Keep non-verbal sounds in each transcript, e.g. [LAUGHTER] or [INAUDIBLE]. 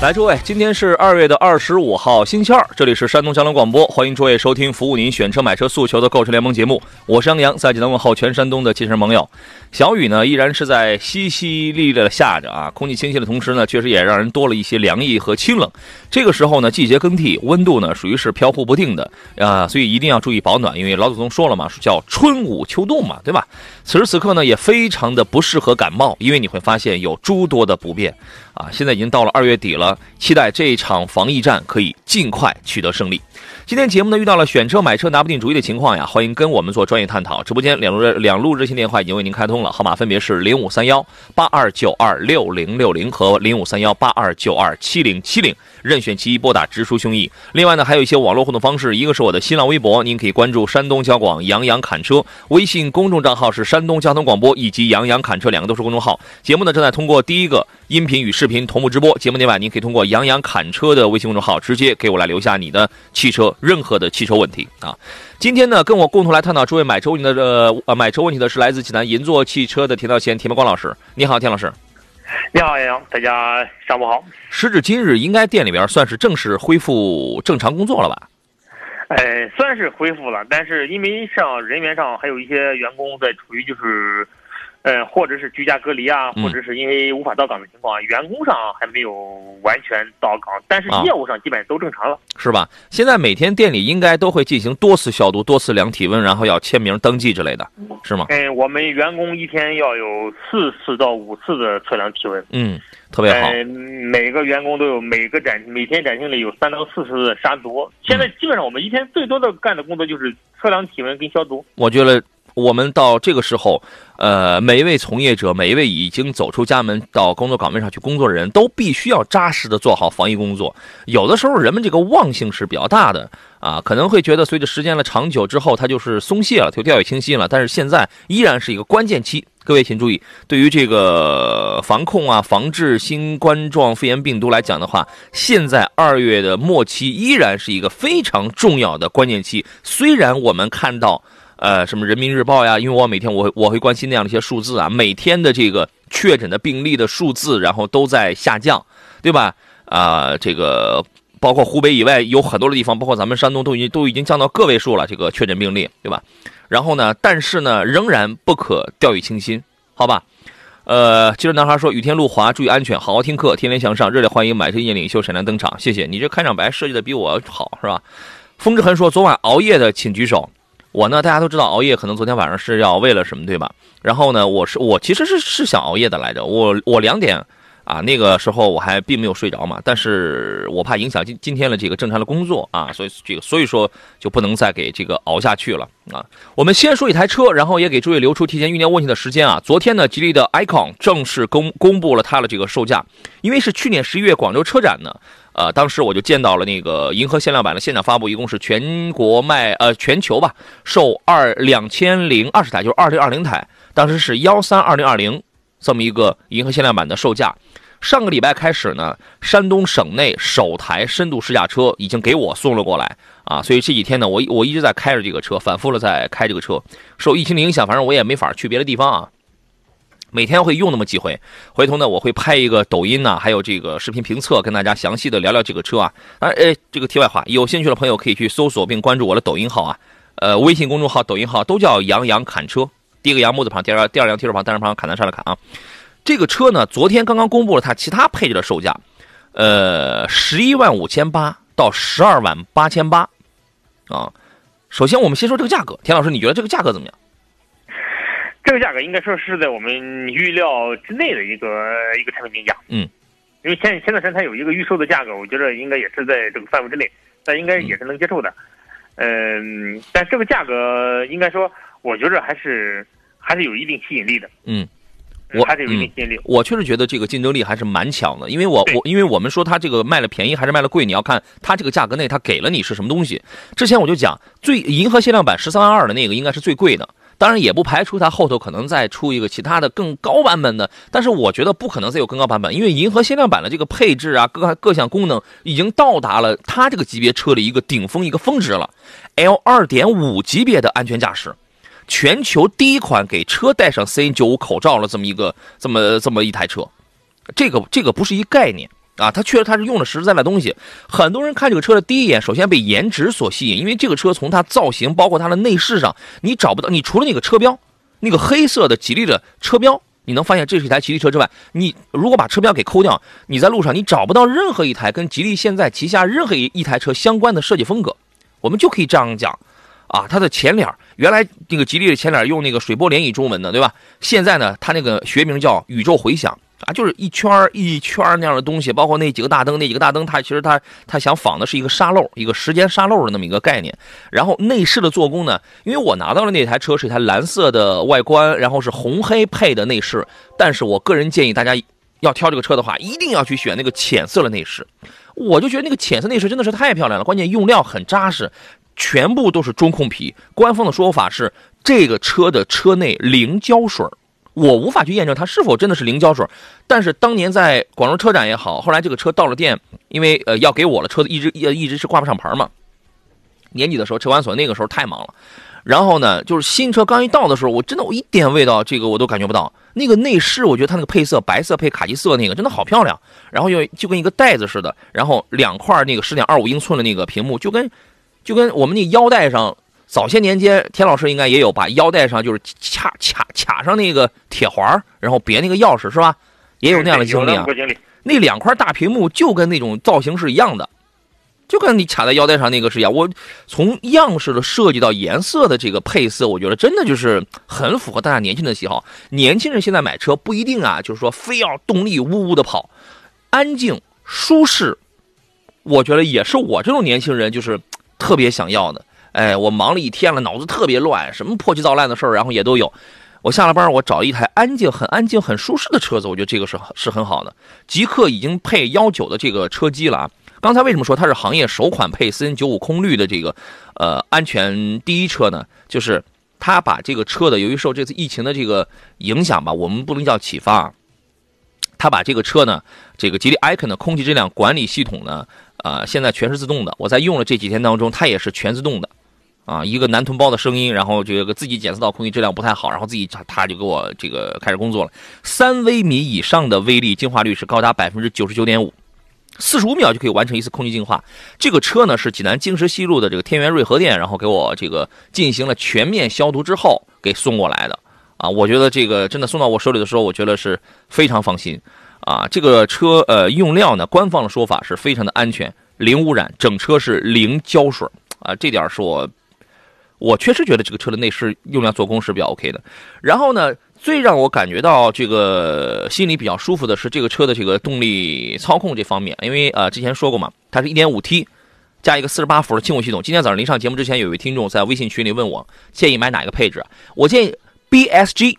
来，诸位，今天是二月的二十五号，星期二，这里是山东交通广播，欢迎诸位收听服务您选车买车诉求的购车联盟节目，我是杨洋，在济南问候全山东的汽车朋友。小雨呢，依然是在淅淅沥沥的下着啊，空气清新的同时呢，确实也让人多了一些凉意和清冷。这个时候呢，季节更替，温度呢属于是飘忽不定的啊，所以一定要注意保暖，因为老祖宗说了嘛，叫春捂秋冻嘛，对吧？此时此刻呢，也非常的不适合感冒，因为你会发现有诸多的不便啊。现在已经到了二月底了，期待这一场防疫战可以尽快取得胜利。今天节目呢遇到了选车买车拿不定主意的情况呀，欢迎跟我们做专业探讨。直播间两路两路热线电话已经为您开通了，号码分别是零五三幺八二九二六零六零和零五三幺八二九二七零七零，任选其一拨打直抒胸臆。另外呢，还有一些网络互动方式，一个是我的新浪微博，您可以关注山东交广杨洋侃车，微信公众账号是山东交通广播以及杨洋侃车两个都是公众号。节目呢正在通过第一个音频与视频同步直播，节目内外您可以通过杨洋侃车的微信公众号直接给我来留下你的汽车。任何的汽车问题啊，今天呢，跟我共同来探讨诸位买车问题的呃买车问题的是来自济南银座汽车的田道贤田茂光老师。你好，田老师。你好，杨洋，大家上午好。时至今日，应该店里边算是正式恢复正常工作了吧？哎，算是恢复了，但是因为像人员上还有一些员工在处于就是。嗯，或者是居家隔离啊，或者是因为无法到岗的情况，员工上还没有完全到岗，但是业务上基本都正常了，是吧？现在每天店里应该都会进行多次消毒、多次量体温，然后要签名登记之类的，是吗？嗯，我们员工一天要有四次到五次的测量体温，嗯，特别好。每个员工都有每个展每天展厅里有三到四次的杀毒。现在基本上我们一天最多的干的工作就是测量体温跟消毒。我觉得。我们到这个时候，呃，每一位从业者，每一位已经走出家门到工作岗位上去工作的人，都必须要扎实的做好防疫工作。有的时候，人们这个忘性是比较大的啊，可能会觉得随着时间的长久之后，它就是松懈了，就掉以轻心了。但是现在依然是一个关键期，各位请注意，对于这个防控啊、防治新冠状肺炎病毒来讲的话，现在二月的末期依然是一个非常重要的关键期。虽然我们看到。呃，什么人民日报呀？因为我每天我我会关心那样的一些数字啊，每天的这个确诊的病例的数字，然后都在下降，对吧？啊，这个包括湖北以外有很多的地方，包括咱们山东都已经都已经降到个位数了，这个确诊病例，对吧？然后呢，但是呢，仍然不可掉以轻心，好吧？呃，接着男孩说：“雨天路滑，注意安全，好好听课，天天向上，热烈欢迎买车意见领袖闪亮登场，谢谢你这开场白设计的比我好，是吧？”风之痕说：“昨晚熬夜的请举手。”我呢，大家都知道熬夜，可能昨天晚上是要为了什么，对吧？然后呢，我是我其实是是想熬夜的来着。我我两点啊，那个时候我还并没有睡着嘛，但是我怕影响今今天的这个正常的工作啊，所以这个所以说就不能再给这个熬下去了啊。我们先说一台车，然后也给诸位留出提前预料问题的时间啊。昨天呢，吉利的 icon 正式公公布了它的这个售价，因为是去年十一月广州车展呢。呃，当时我就见到了那个银河限量版的现场发布，一共是全国卖呃全球吧售二两千零二十台，就是二零二零台，当时是幺三二零二零这么一个银河限量版的售价。上个礼拜开始呢，山东省内首台深度试驾车已经给我送了过来啊，所以这几天呢，我我一直在开着这个车，反复的在开这个车。受疫情的影响，反正我也没法去别的地方啊。每天会用那么几回，回头呢我会拍一个抖音呢，还有这个视频评测，跟大家详细的聊聊这个车啊。啊，哎，这个题外话，有兴趣的朋友可以去搜索并关注我的抖音号啊，呃，微信公众号、抖音号都叫杨洋侃车，第一个杨木字旁，第二第二辆提手旁，单人旁，砍单山的砍啊。这个车呢，昨天刚刚公布了它其他配置的售价，呃，十一万五千八到十二万八千八啊。首先我们先说这个价格，田老师，你觉得这个价格怎么样？这个价格应该说是在我们预料之内的一个一个产品定价。嗯，因为前前段时间它有一个预售的价格，我觉得应该也是在这个范围之内，但应该也是能接受的。嗯，但这个价格应该说，我觉着还是还是有一定吸引力的。嗯，嗯我还是有一定吸引力。我确实觉得这个竞争力还是蛮强的，因为我我因为我们说它这个卖了便宜还是卖了贵，你要看它这个价格内它给了你是什么东西。之前我就讲，最银河限量版十三万二的那个应该是最贵的，当然也不排除它后头可能再出一个其他的更高版本的，但是我觉得不可能再有更高版本，因为银河限量版的这个配置啊，各各项功能已经到达了它这个级别车的一个顶峰一个峰值了，L 二点五级别的安全驾驶。全球第一款给车戴上 CN 九五口罩了这么一个这么这么一台车，这个这个不是一概念啊，它确实它是用了实实在在东西。很多人看这个车的第一眼，首先被颜值所吸引，因为这个车从它造型，包括它的内饰上，你找不到，你除了那个车标，那个黑色的吉利的车标。你能发现这是一台吉利车之外，你如果把车标给抠掉，你在路上你找不到任何一台跟吉利现在旗下任何一一台车相关的设计风格。我们就可以这样讲，啊，它的前脸原来那个吉利的前脸用那个水波涟漪中文的，对吧？现在呢，它那个学名叫宇宙回响啊，就是一圈一圈那样的东西，包括那几个大灯，那几个大灯，它其实它它想仿的是一个沙漏，一个时间沙漏的那么一个概念。然后内饰的做工呢，因为我拿到的那台车是一台蓝色的外观，然后是红黑配的内饰，但是我个人建议大家要挑这个车的话，一定要去选那个浅色的内饰。我就觉得那个浅色内饰真的是太漂亮了，关键用料很扎实，全部都是中控皮。官方的说法是这个车的车内零胶水我无法去验证它是否真的是零胶水但是当年在广州车展也好，后来这个车到了店，因为呃要给我了，车子一直一一直是挂不上牌嘛。年底的时候，车管所那个时候太忙了，然后呢，就是新车刚一到的时候，我真的我一点味道这个我都感觉不到。那个内饰，我觉得它那个配色白色配卡其色那个真的好漂亮，然后又就跟一个袋子似的，然后两块那个十点二五英寸的那个屏幕，就跟就跟我们那腰带上早些年间田老师应该也有把腰带上就是卡卡卡上那个铁环然后别那个钥匙是吧？也有那样的经历啊。那两块大屏幕就跟那种造型是一样的，就跟你卡在腰带上那个是一样。我从样式的设计到颜色的这个配色，我觉得真的就是很符合大家年轻人的喜好。年轻人现在买车不一定啊，就是说非要动力呜呜的跑，安静舒适，我觉得也是我这种年轻人就是特别想要的。哎，我忙了一天了，脑子特别乱，什么破七造烂的事儿，然后也都有。我下了班，我找一台安静、很安静、很舒适的车子，我觉得这个是是很好的。极客已经配幺九的这个车机了啊。刚才为什么说它是行业首款配 CN 九五空滤的这个呃安全第一车呢？就是它把这个车的，由于受这次疫情的这个影响吧，我们不能叫启发啊，它把这个车呢，这个吉利 icon 的空气质量管理系统呢，呃，现在全是自动的。我在用了这几天当中，它也是全自动的。啊，一个男同胞的声音，然后这个自己检测到空气质量不太好，然后自己他他就给我这个开始工作了。三微米以上的微粒净化率是高达百分之九十九点五，四十五秒就可以完成一次空气净化。这个车呢是济南京石西路的这个天元瑞和店，然后给我这个进行了全面消毒之后给送过来的。啊，我觉得这个真的送到我手里的时候，我觉得是非常放心。啊，这个车呃用料呢，官方的说法是非常的安全，零污染，整车是零胶水啊，这点是我。我确实觉得这个车的内饰用料做工是比较 OK 的。然后呢，最让我感觉到这个心里比较舒服的是这个车的这个动力操控这方面，因为呃之前说过嘛，它是一点五 T 加一个四十八伏的轻混系统。今天早上临上节目之前，有一位听众在微信群里问我建议买哪一个配置，我建议 BSG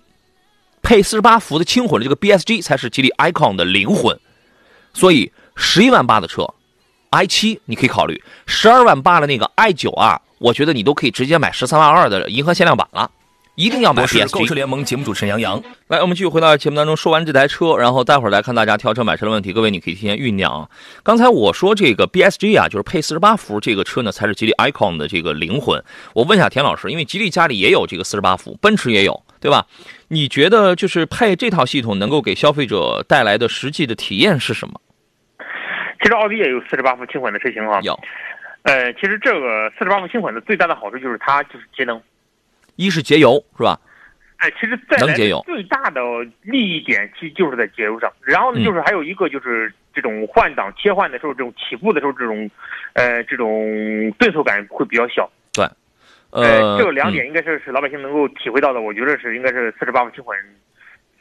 配四十八伏的轻混的这个 BSG 才是吉利 icon 的灵魂。所以十一万八的车，i 七你可以考虑，十二万八的那个 i 九啊。我觉得你都可以直接买十三万二的银河限量版了，一定要买我是。购车联盟节目主持人杨洋。来，我们继续回到节目当中，说完这台车，然后待会儿来看大家挑车买车的问题。各位，你可以提前酝酿啊。刚才我说这个 BSG 啊，就是配四十八伏这个车呢，才是吉利 icon 的这个灵魂。我问一下田老师，因为吉利家里也有这个四十八伏，奔驰也有，对吧？你觉得就是配这套系统能够给消费者带来的实际的体验是什么？其实奥迪也有四十八伏轻混的车型啊。有。呃，其实这个四十八伏轻混的最大的好处就是它就是节能，一是节油，是吧？哎，其实再来能节油最大的利益点其实就是在节油上。然后呢，嗯就是还有一个就是这种换挡切换的时候，这种起步的时候，这种呃这种顿挫感会比较小。对呃，这个两点应该是是老百姓能够体会到的，我觉得是应该是四十八伏轻混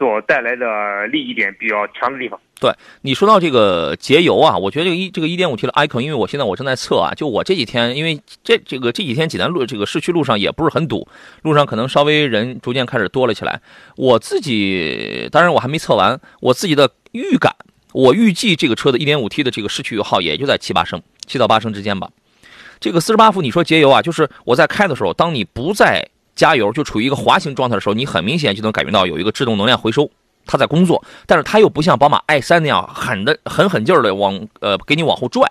所带来的利益点比较强的地方。对你说到这个节油啊，我觉得这个一这个一点五 T 的 icon，因为我现在我正在测啊，就我这几天，因为这这个这几天济南路这个市区路上也不是很堵，路上可能稍微人逐渐开始多了起来。我自己当然我还没测完，我自己的预感，我预计这个车的一点五 T 的这个市区油耗也就在七八升，七到八升之间吧。这个四十八伏，你说节油啊，就是我在开的时候，当你不在加油，就处于一个滑行状态的时候，你很明显就能感觉到有一个制动能量回收。它在工作，但是它又不像宝马 i 三那样狠的狠狠劲儿的往呃给你往后拽，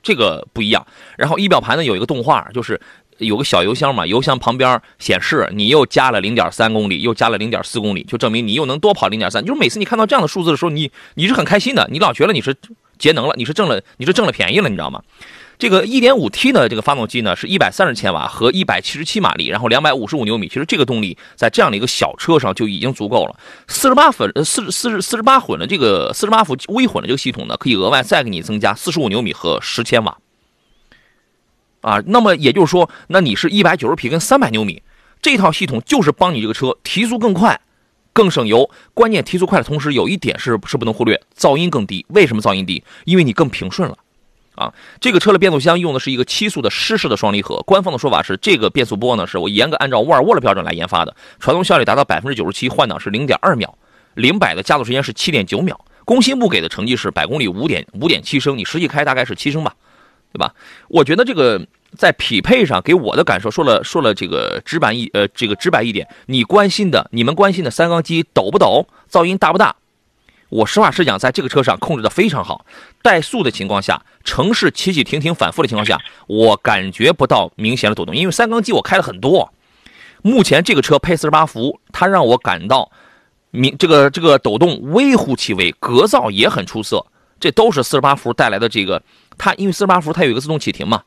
这个不一样。然后仪表盘呢有一个动画，就是有个小油箱嘛，油箱旁边显示你又加了零点三公里，又加了零点四公里，就证明你又能多跑零点三。就是每次你看到这样的数字的时候，你你是很开心的，你老觉得你是节能了，你是挣了你是挣了便宜了，你知道吗？这个 1.5T 的这个发动机呢，是130千瓦和177马力，然后255牛米。其实这个动力在这样的一个小车上就已经足够了。48分呃四四四十八混的这个48伏微混的这个系统呢，可以额外再给你增加45牛米和10千瓦。啊，那么也就是说，那你是一百九十匹跟三百牛米，这套系统就是帮你这个车提速更快、更省油。关键提速快的同时，有一点是是不能忽略，噪音更低。为什么噪音低？因为你更平顺了。啊，这个车的变速箱用的是一个七速的湿式的双离合。官方的说法是，这个变速波呢是我严格按照沃尔沃的标准来研发的，传动效率达到百分之九十七，换挡是零点二秒，零百的加速时间是七点九秒。工信部给的成绩是百公里五点五点七升，你实际开大概是七升吧，对吧？我觉得这个在匹配上给我的感受，说了说了这个直白一呃这个直白一点，你关心的你们关心的三缸机抖不抖，噪音大不大？我实话实讲，在这个车上控制的非常好，怠速的情况下，城市起起停停反复的情况下，我感觉不到明显的抖动，因为三缸机我开了很多。目前这个车配四十八伏，它让我感到明这个这个抖动微乎其微，隔噪也很出色，这都是四十八伏带来的这个。它因为四十八伏它有一个自动启停嘛。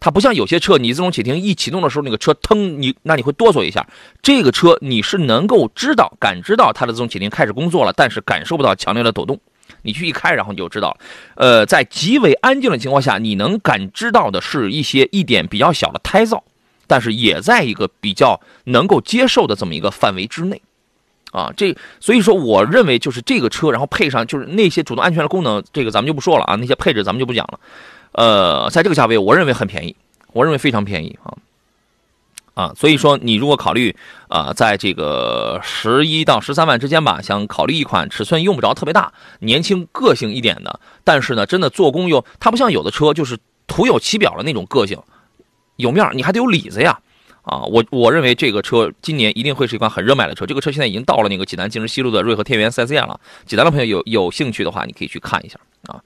它不像有些车，你自动启停一启动的时候，那个车腾你，那你会哆嗦一下。这个车你是能够知道、感知到它的自动启停开始工作了，但是感受不到强烈的抖动。你去一开，然后你就知道了。呃，在极为安静的情况下，你能感知到的是一些一点比较小的胎噪，但是也在一个比较能够接受的这么一个范围之内。啊，这所以说，我认为就是这个车，然后配上就是那些主动安全的功能，这个咱们就不说了啊，那些配置咱们就不讲了。呃，在这个价位，我认为很便宜，我认为非常便宜啊啊！所以说，你如果考虑啊，在这个十一到十三万之间吧，想考虑一款尺寸用不着特别大、年轻个性一点的，但是呢，真的做工又它不像有的车就是徒有其表的那种个性，有面你还得有里子呀啊！我我认为这个车今年一定会是一款很热卖的车。这个车现在已经到了那个济南金石西路的瑞和天元 4S 店了，济南的朋友有有兴趣的话，你可以去看一下啊。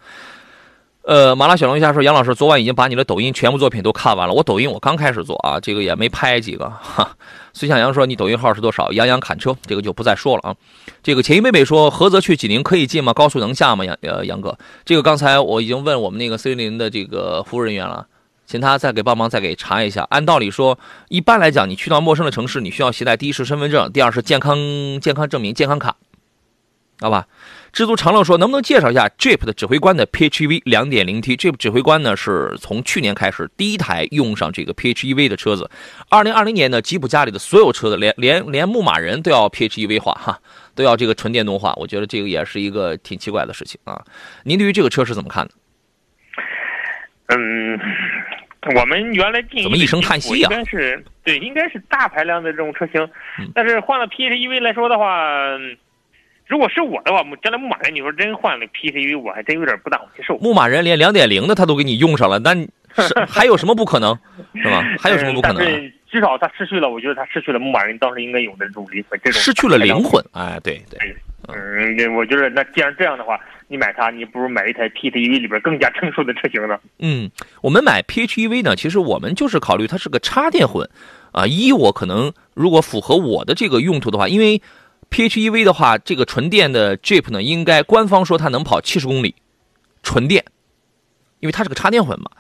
呃，麻辣小龙虾说：“杨老师，昨晚已经把你的抖音全部作品都看完了。我抖音我刚开始做啊，这个也没拍几个。”哈，孙向阳说：“你抖音号是多少？”杨洋砍车，这个就不再说了啊。这个钱一妹妹说：“菏泽去济宁可以进吗？高速能下吗？”杨呃杨哥，这个刚才我已经问我们那个 C 零的这个服务人员了，请他再给帮忙再给查一下。按道理说，一般来讲，你去到陌生的城市，你需要携带第一是身份证，第二是健康健康证明、健康卡，好吧？知足常乐说：“能不能介绍一下 Jeep 的指挥官的 PHEV 2.0T Jeep 指挥官呢？是从去年开始第一台用上这个 PHEV 的车子。2020年呢，吉普家里的所有车子，连连连牧马人都要 PHEV 化哈，都要这个纯电动化。我觉得这个也是一个挺奇怪的事情啊。您对于这个车是怎么看的？嗯，我们原来怎么一声叹息啊？应该是对，应该是大排量的这种车型，但是换了 PHEV 来说的话。”如果是我的话，将来牧马人，你说真换了 PHEV，我还真有点不大好接受。牧马人连两点零的他都给你用上了，那是 [LAUGHS] 还有什么不可能，是吧？[LAUGHS] 还有什么不可能？至少他失去了，我觉得他失去了牧马人当时应该有的这种灵魂，这种失去了灵魂。哎，对对，嗯，我觉得那既然这样的话，你买它，你不如买一台 PHEV 里边更加成熟的车型呢。嗯，我们买 PHEV 呢，其实我们就是考虑它是个插电混，啊，一我可能如果符合我的这个用途的话，因为。PHEV 的话，这个纯电的 Jeep 呢，应该官方说它能跑七十公里，纯电，因为它是个插电混嘛，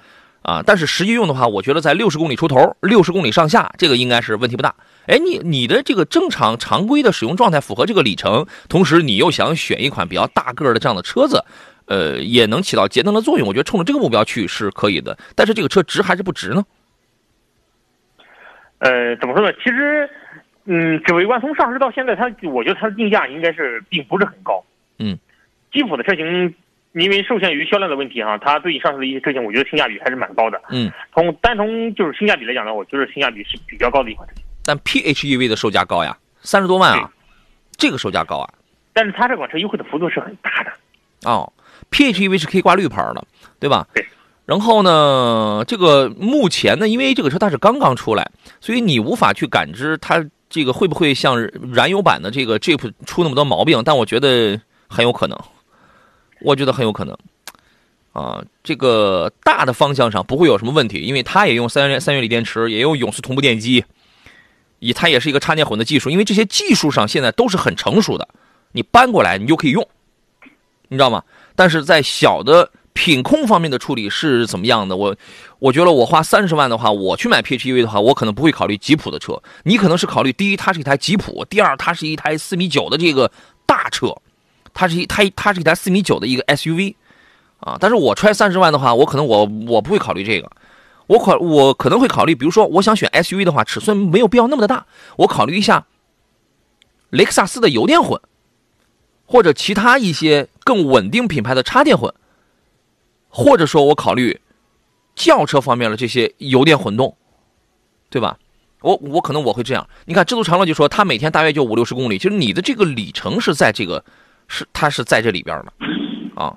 啊，但是实际用的话，我觉得在六十公里出头，六十公里上下，这个应该是问题不大。哎，你你的这个正常常规的使用状态符合这个里程，同时你又想选一款比较大个的这样的车子，呃，也能起到节能的作用，我觉得冲着这个目标去是可以的。但是这个车值还是不值呢？呃，怎么说呢？其实。嗯，指挥官从上市到现在，它我觉得它的定价应该是并不是很高。嗯，吉普的车型因为受限于销量的问题哈，它最近上市的一些车型，我觉得性价比还是蛮高的。嗯，从单从就是性价比来讲呢，我觉得性价比是比较高的一款车型。但 PHEV 的售价高呀，三十多万啊，这个售价高啊。但是它这款车优惠的幅度是很大的。哦，PHEV 是可以挂绿牌的，对吧？对。然后呢，这个目前呢，因为这个车它是刚刚出来，所以你无法去感知它这个会不会像燃油版的这个 Jeep 出那么多毛病。但我觉得很有可能，我觉得很有可能。啊，这个大的方向上不会有什么问题，因为它也用三元三元锂电池，也用永磁同步电机。以它也是一个插电混的技术，因为这些技术上现在都是很成熟的，你搬过来你就可以用，你知道吗？但是在小的品控方面的处理是怎么样的？我我觉得我花三十万的话，我去买 PHEV 的话，我可能不会考虑吉普的车，你可能是考虑第一，它是一台吉普；第二，它是一台四米九的这个大车，它是一它它是一台四米九的一个 SUV，啊，但是我揣三十万的话，我可能我我不会考虑这个。我考我可能会考虑，比如说我想选 SUV 的话，尺寸没有必要那么的大，我考虑一下雷克萨斯的油电混，或者其他一些更稳定品牌的插电混，或者说我考虑轿车方面的这些油电混动，对吧？我我可能我会这样。你看，知足常乐就说他每天大约就五六十公里，其实你的这个里程是在这个是它是在这里边的啊。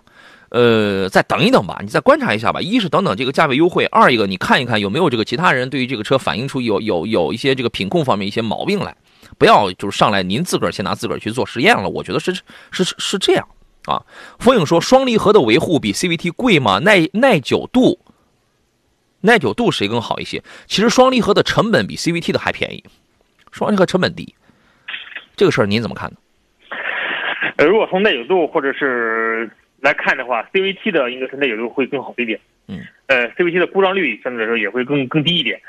呃，再等一等吧，你再观察一下吧。一是等等这个价位优惠，二一个你看一看有没有这个其他人对于这个车反映出有有有一些这个品控方面一些毛病来，不要就是上来您自个儿先拿自个儿去做实验了。我觉得是是是这样啊。风影说双离合的维护比 CVT 贵吗？耐耐久度，耐久度谁更好一些？其实双离合的成本比 CVT 的还便宜，双离合成本低，这个事儿您怎么看呢？呃，如果从耐久度或者是。来看的话，CVT 的应该是耐久度会更好一点。嗯，呃，CVT 的故障率相对来说也会更更低一点。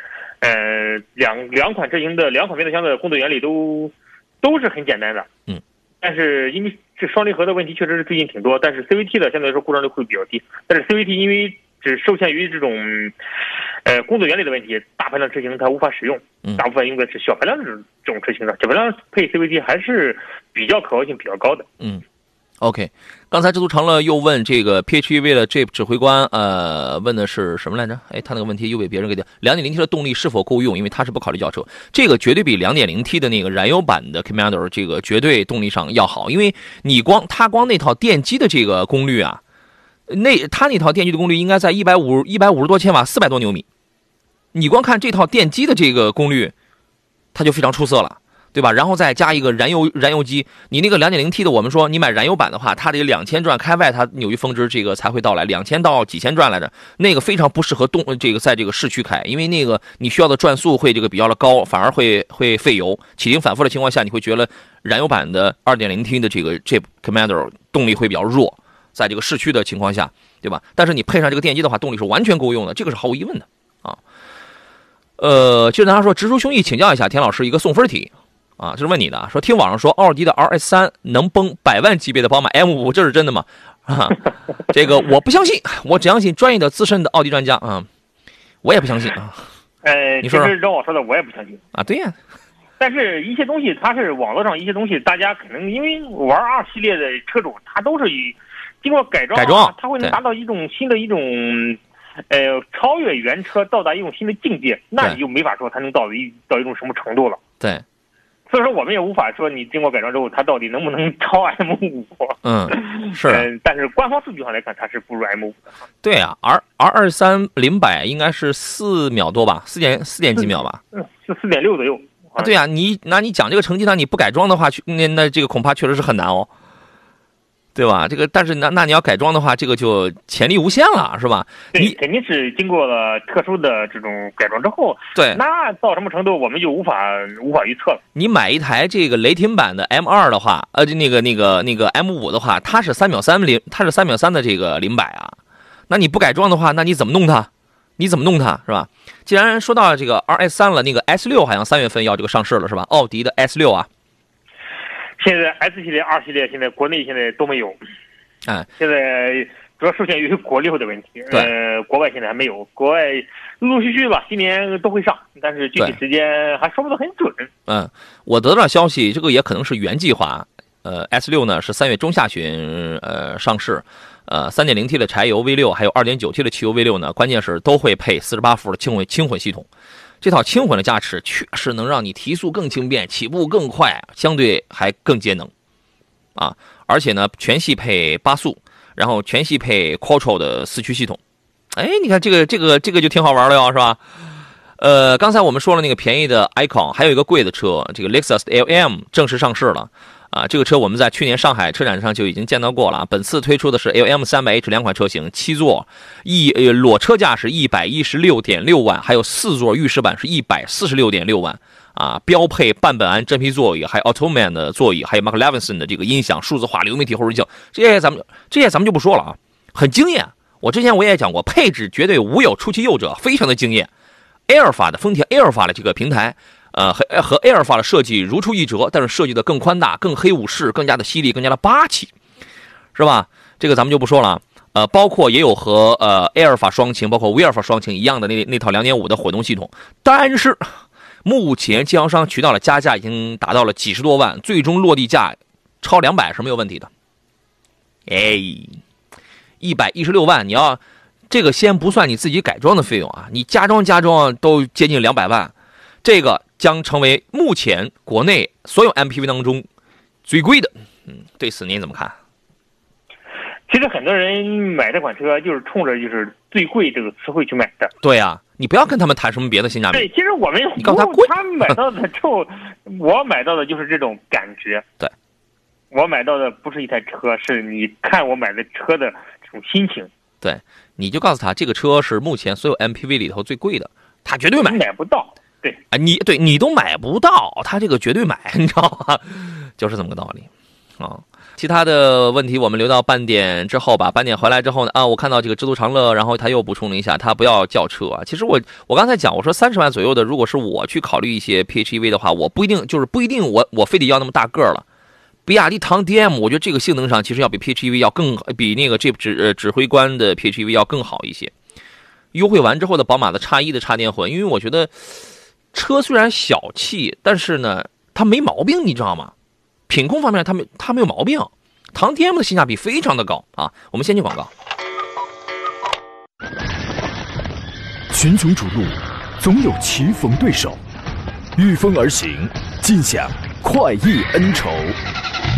呃，两两款车型的两款变速箱的工作原理都都是很简单的。嗯，但是因为这双离合的问题确实是最近挺多，但是 CVT 的相对来说故障率会比较低。但是 CVT 因为只受限于这种呃工作原理的问题，大排量车型它无法使用。嗯，大部分用的是小排量这种这种车型的，小排量配 CVT 还是比较可靠性比较高的。嗯。OK，刚才知足常乐又问这个 PHEV 的 Jeep 指挥官，呃，问的是什么来着？哎，他那个问题又被别人给掉。两点零 T 的动力是否够用？因为他是不考虑轿车，这个绝对比两点零 T 的那个燃油版的 Commander 这个绝对动力上要好。因为你光它光那套电机的这个功率啊，那它那套电机的功率应该在一百五一百五十多千瓦，四百多牛米。你光看这套电机的这个功率，它就非常出色了。对吧？然后再加一个燃油燃油机，你那个两点零 T 的，我们说你买燃油版的话，它得两千转开外，它扭矩峰值这个才会到来，两千到几千转来着，那个非常不适合动这个在这个市区开，因为那个你需要的转速会这个比较的高，反而会会费油，启停反复的情况下，你会觉得燃油版的二点零 T 的这个 Jeep Commander 动力会比较弱，在这个市区的情况下，对吧？但是你配上这个电机的话，动力是完全够用的，这个是毫无疑问的啊。呃，就咱说直抒胸臆请教一下田老师一个送分题。啊，这是问你的，说听网上说奥迪的 RS 三能崩百万级别的宝马 M 五，这是真的吗？啊，这个我不相信，我只相信专业的资深的奥迪专家啊，我也不相信啊。呃，你说说，让我说的我也不相信啊。对呀，但是一些东西它是网络上一些东西，大家可能因为玩二系列的车主，他都是以经过改装，改装，他会能达到一种新的一种呃超越原车，到达一种新的境界，那你就没法说它能到一到一种什么程度了。对。所以说，我们也无法说你经过改装之后，它到底能不能超 [LAUGHS] M 五。嗯，是。嗯，但是官方数据上来看，它是不如 M 五的。对啊，R R 二三零百应该是四秒多吧，四点四点几秒吧。嗯，是四点六左右。啊，对啊，你那你讲这个成绩，那你不改装的话，那那这个恐怕确实是很难哦。对吧？这个，但是那那你要改装的话，这个就潜力无限了，是吧？你肯定是经过了特殊的这种改装之后，对，那到什么程度我们就无法无法预测了。你买一台这个雷霆版的 M 二的话，呃，那个那个那个 M 五的话，它是三秒三零，它是三秒三的这个零百啊。那你不改装的话，那你怎么弄它？你怎么弄它是吧？既然说到这个 R S 三了，那个 S 六好像三月份要这个上市了是吧？奥迪的 S 六啊。现在 S 系列、二系列现在国内现在都没有，啊，现在主要受限于国六的问题。对呃，国外现在还没有，国外陆陆续续吧，今年都会上，但是具体时间还说不得很准。嗯，我得到消息，这个也可能是原计划。呃，S 六呢是三月中下旬呃上市，呃，三点零 T 的柴油 V 六还有二点九 T 的汽油 V 六呢，关键是都会配四十八伏的轻混轻混系统。这套轻混的加持确实能让你提速更轻便，起步更快，相对还更节能，啊，而且呢全系配八速，然后全系配 Quattro 的四驱系统。哎，你看这个这个这个就挺好玩了哟，是吧？呃，刚才我们说了那个便宜的 Icon，还有一个贵的车，这个 Lexus LM 正式上市了。啊，这个车我们在去年上海车展上就已经见到过了。本次推出的是 LM 300H 两款车型，七座一呃裸车价是一百一十六点六万，还有四座御驶版是一百四十六点六万。啊，标配半本安真皮座椅，还有 Automan 的座椅，还有 Mark Levinson 的这个音响，数字化流媒体后视镜，这些咱们这些咱们就不说了啊，很惊艳。我之前我也讲过，配置绝对无有出其右者，非常的惊艳。埃尔法的丰田埃尔法的这个平台。呃，和和埃尔法的设计如出一辙，但是设计的更宽大、更黑武士、更加的犀利、更加的霸气，是吧？这个咱们就不说了。呃，包括也有和呃埃尔法双擎，包括威尔法双擎一样的那那套两点五的混动系统，但是目前经销商渠道的加价已经达到了几十多万，最终落地价超两百是没有问题的。哎，一百一十六万，你要这个先不算你自己改装的费用啊，你加装加装都接近两百万，这个将成为目前国内所有 MPV 当中最贵的。嗯，对此您怎么看？其实很多人买这款车就是冲着就是最贵这个词汇去买的。对呀、你不要跟他们谈什么别的性价比对，其实我们你告诉他贵他买到的之后，我买到的就是这种感觉。对，我买到的不是一台车，是你看我买的车的这种心情。对你就告诉他，这个车是目前所有 MPV 里头最贵的，他绝对买。买不到。对，啊，你对你都买不到，他这个绝对买，你知道吗？[LAUGHS] 就是这么个道理啊。其他的问题我们留到半点之后吧。半点回来之后呢，啊，我看到这个知足常乐，然后他又补充了一下，他不要轿车啊。其实我我刚才讲，我说三十万左右的，如果是我去考虑一些 PHEV 的话，我不一定就是不一定我我非得要那么大个儿了。比亚迪唐 DM，我觉得这个性能上其实要比 PHEV 要更比那个这指指挥官的 PHEV 要更好一些。优惠完之后的宝马的叉一的插电混，因为我觉得车虽然小气，但是呢，它没毛病，你知道吗？品控方面它没它没有毛病。唐 DM 的性价比非常的高啊！我们先进广告。群雄逐鹿，总有棋逢对手，御风而行，尽享快意恩仇。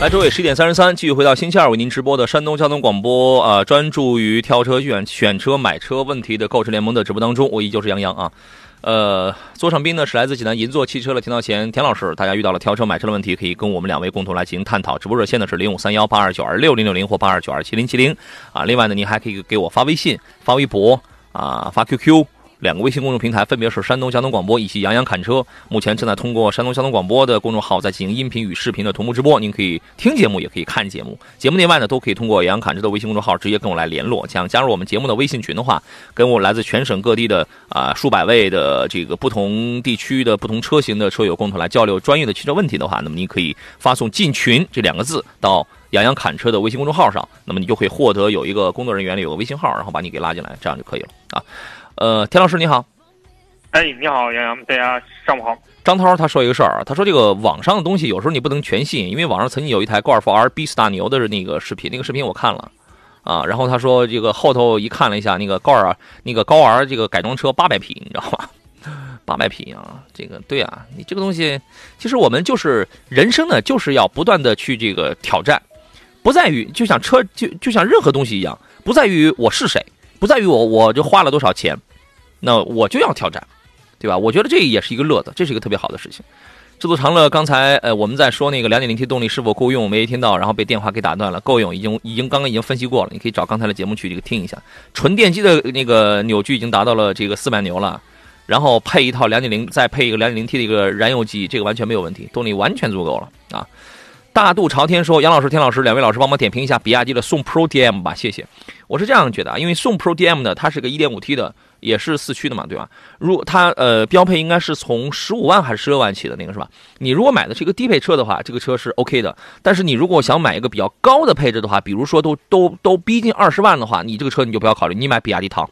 来，诸位，十一点三十三，继续回到星期二为您直播的山东交通广播啊、呃，专注于挑车选选车买车问题的购车联盟的直播当中，我依旧是杨洋啊。呃，座上宾呢是来自济南银座汽车的田道贤田老师，大家遇到了挑车买车的问题，可以跟我们两位共同来进行探讨。直播热线呢是零五三幺八二九二六零六零或八二九二七零七零啊。另外呢，您还可以给我发微信、发微博啊、发 QQ。两个微信公众平台分别是山东交通广播以及杨洋侃车，目前正在通过山东交通广播的公众号在进行音频与视频的同步直播，您可以听节目，也可以看节目。节目内外呢，都可以通过杨洋侃车的微信公众号直接跟我来联络。想加入我们节目的微信群的话，跟我来自全省各地的啊、数百位的这个不同地区的不同车型的车友共同来交流专业的汽车问题的话，那么您可以发送“进群”这两个字到杨洋侃车的微信公众号上，那么你就会获得有一个工作人员里有个微信号，然后把你给拉进来，这样就可以了啊。呃，田老师你好。哎，你好，杨洋，大家上午好。张涛他说一个事儿，他说这个网上的东西有时候你不能全信，因为网上曾经有一台高尔夫 R 逼死大牛的那个视频，那个视频我看了，啊，然后他说这个后头一看了一下，那个高尔那个高 R 这个改装车八百匹，你知道吗？[LAUGHS] 八百匹啊，这个对啊，你这个东西，其实我们就是人生呢，就是要不断的去这个挑战，不在于就像车就就像任何东西一样，不在于我是谁，不在于我我就花了多少钱，那我就要挑战。对吧？我觉得这也是一个乐子，这是一个特别好的事情。制作长乐，刚才呃我们在说那个两点零 T 动力是否够用，没听到，然后被电话给打断了。够用，已经已经刚刚已经分析过了，你可以找刚才的节目去这个听一下。纯电机的那个扭矩已经达到了这个四百牛了，然后配一套两点零，再配一个两点零 T 的一个燃油机，这个完全没有问题，动力完全足够了啊。大度朝天说：“杨老师、田老师，两位老师帮忙点评一下比亚迪的宋 Pro DM 吧，谢谢。”我是这样觉得啊，因为宋 Pro DM 呢，它是个 1.5T 的，也是四驱的嘛，对吧？如它呃标配应该是从十五万还是十六万起的那个是吧？你如果买的是一个低配车的话，这个车是 OK 的。但是你如果想买一个比较高的配置的话，比如说都都都逼近二十万的话，你这个车你就不要考虑，你买比亚迪唐。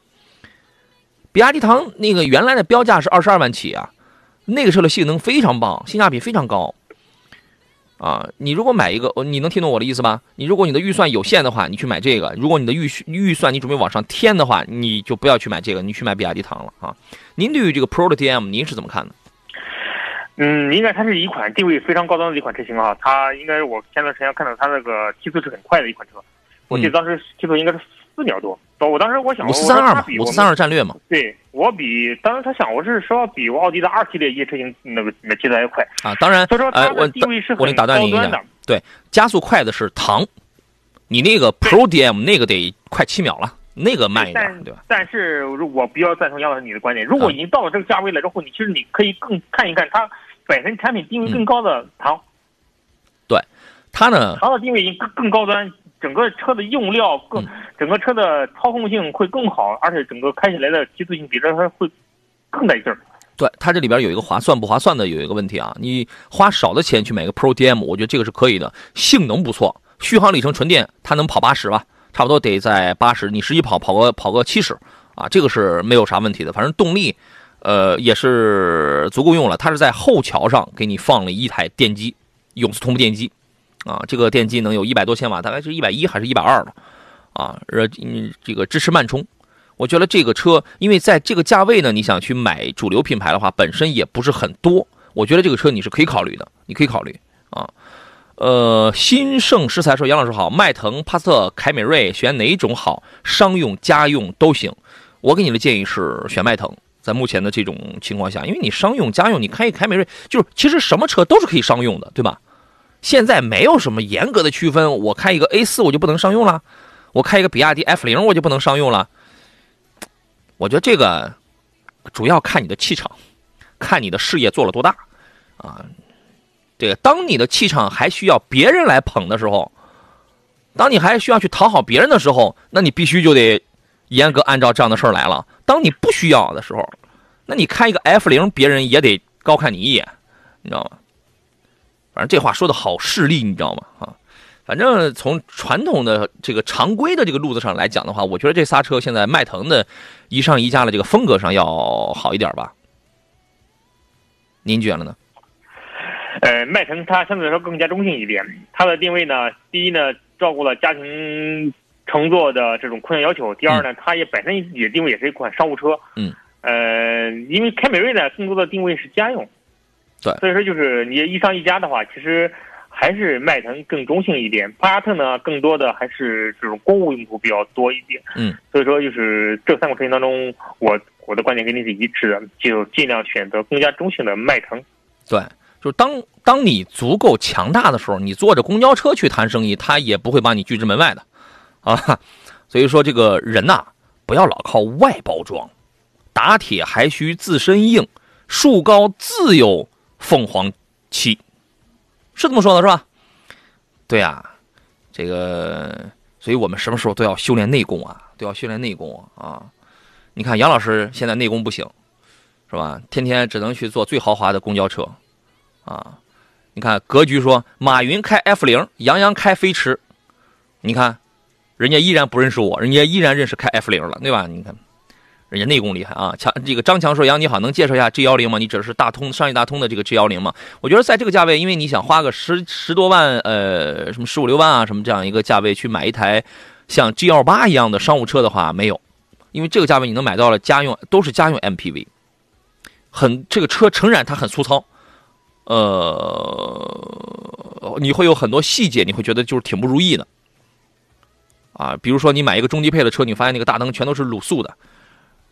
比亚迪唐那个原来的标价是二十二万起啊，那个车的性能非常棒，性价比非常高。啊，你如果买一个，你能听懂我的意思吧？你如果你的预算有限的话，你去买这个；如果你的预预算你准备往上添的话，你就不要去买这个，你去买比亚迪唐了啊。您对于这个 Pro 的 DM，您是怎么看的？嗯，应该它是一款定位非常高端的一款车型啊。它应该是我前段时间看到它那个提速是很快的一款车，我记得当时提速应该是四秒多。我当时我想，五四三二嘛，五四三二战略嘛。对我比当时他想我是说比我奥迪的二系列一些车型那个那节奏还快啊。当然，所以说它的定位是我打断你一下，对，加速快的是唐，你那个 Pro DM 那个得快七秒了，那个慢一点，对吧？但是我比较赞同杨老师你的观点，如果已经到了这个价位了之后，你其实你可以更看一看它本身产品定位更高的唐。对，它呢，唐的定位已经更更高端。整个车的用料更，整个车的操控性会更好，而且整个开起来的提速性比这还会更带劲儿。对，它这里边有一个划算不划算的有一个问题啊，你花少的钱去买个 Pro DM，我觉得这个是可以的，性能不错，续航里程纯电它能跑八十吧，差不多得在八十，你实际跑跑个跑个七十啊，这个是没有啥问题的，反正动力，呃也是足够用了，它是在后桥上给你放了一台电机，永磁同步电机。啊，这个电机能有一百多千瓦，大概是一百一还是一百二了，啊，呃，这个支持慢充。我觉得这个车，因为在这个价位呢，你想去买主流品牌的话，本身也不是很多。我觉得这个车你是可以考虑的，你可以考虑啊。呃，新盛石材说：“杨老师好，迈腾、帕萨特、凯美瑞选哪一种好？商用、家用都行。我给你的建议是选迈腾，在目前的这种情况下，因为你商用、家用，你开凯美瑞，就是其实什么车都是可以商用的，对吧？”现在没有什么严格的区分，我开一个 A 四我就不能商用了，我开一个比亚迪 F 零我就不能商用了。我觉得这个主要看你的气场，看你的事业做了多大啊。这个当你的气场还需要别人来捧的时候，当你还需要去讨好别人的时候，那你必须就得严格按照这样的事儿来了。当你不需要的时候，那你开一个 F 零，别人也得高看你一眼，你知道吗？反正这话说的好势利，你知道吗？啊，反正从传统的这个常规的这个路子上来讲的话，我觉得这仨车现在迈腾的一上一加的这个风格上要好一点吧？您觉得呢？呃，迈腾它相对来说更加中性一点，它的定位呢，第一呢照顾了家庭乘坐的这种空间要求，第二呢，它也本身也定位也是一款商务车。嗯。呃，因为凯美瑞呢更多的定位是家用。对，所以说就是你一上一家的话，其实还是迈腾更中性一点，帕萨特呢更多的还是这种公务用途比较多一点。嗯，所以说就是这三款车型当中，我我的观点跟你是一致的，就尽量选择更加中性的迈腾。对，就当当你足够强大的时候，你坐着公交车去谈生意，他也不会把你拒之门外的，啊。所以说这个人呐，不要老靠外包装，打铁还需自身硬，树高自有。凤凰旗，是这么说的，是吧？对呀，这个，所以我们什么时候都要修炼内功啊，都要训练内功啊。你看杨老师现在内功不行，是吧？天天只能去坐最豪华的公交车啊。你看格局说，马云开 F 零，杨洋开飞驰，你看人家依然不认识我，人家依然认识开 F 零了，对吧？你看。人家内功厉害啊！强这个张强说：“杨你好，能介绍一下 G 幺零吗？你指的是大通上汽大通的这个 G 幺零吗？我觉得在这个价位，因为你想花个十十多万，呃，什么十五六万啊，什么这样一个价位去买一台像 G 幺八一样的商务车的话，没有，因为这个价位你能买到了家用，都是家用 MPV，很这个车诚然它很粗糙，呃，你会有很多细节，你会觉得就是挺不如意的啊。比如说你买一个中低配的车，你发现那个大灯全都是卤素的。”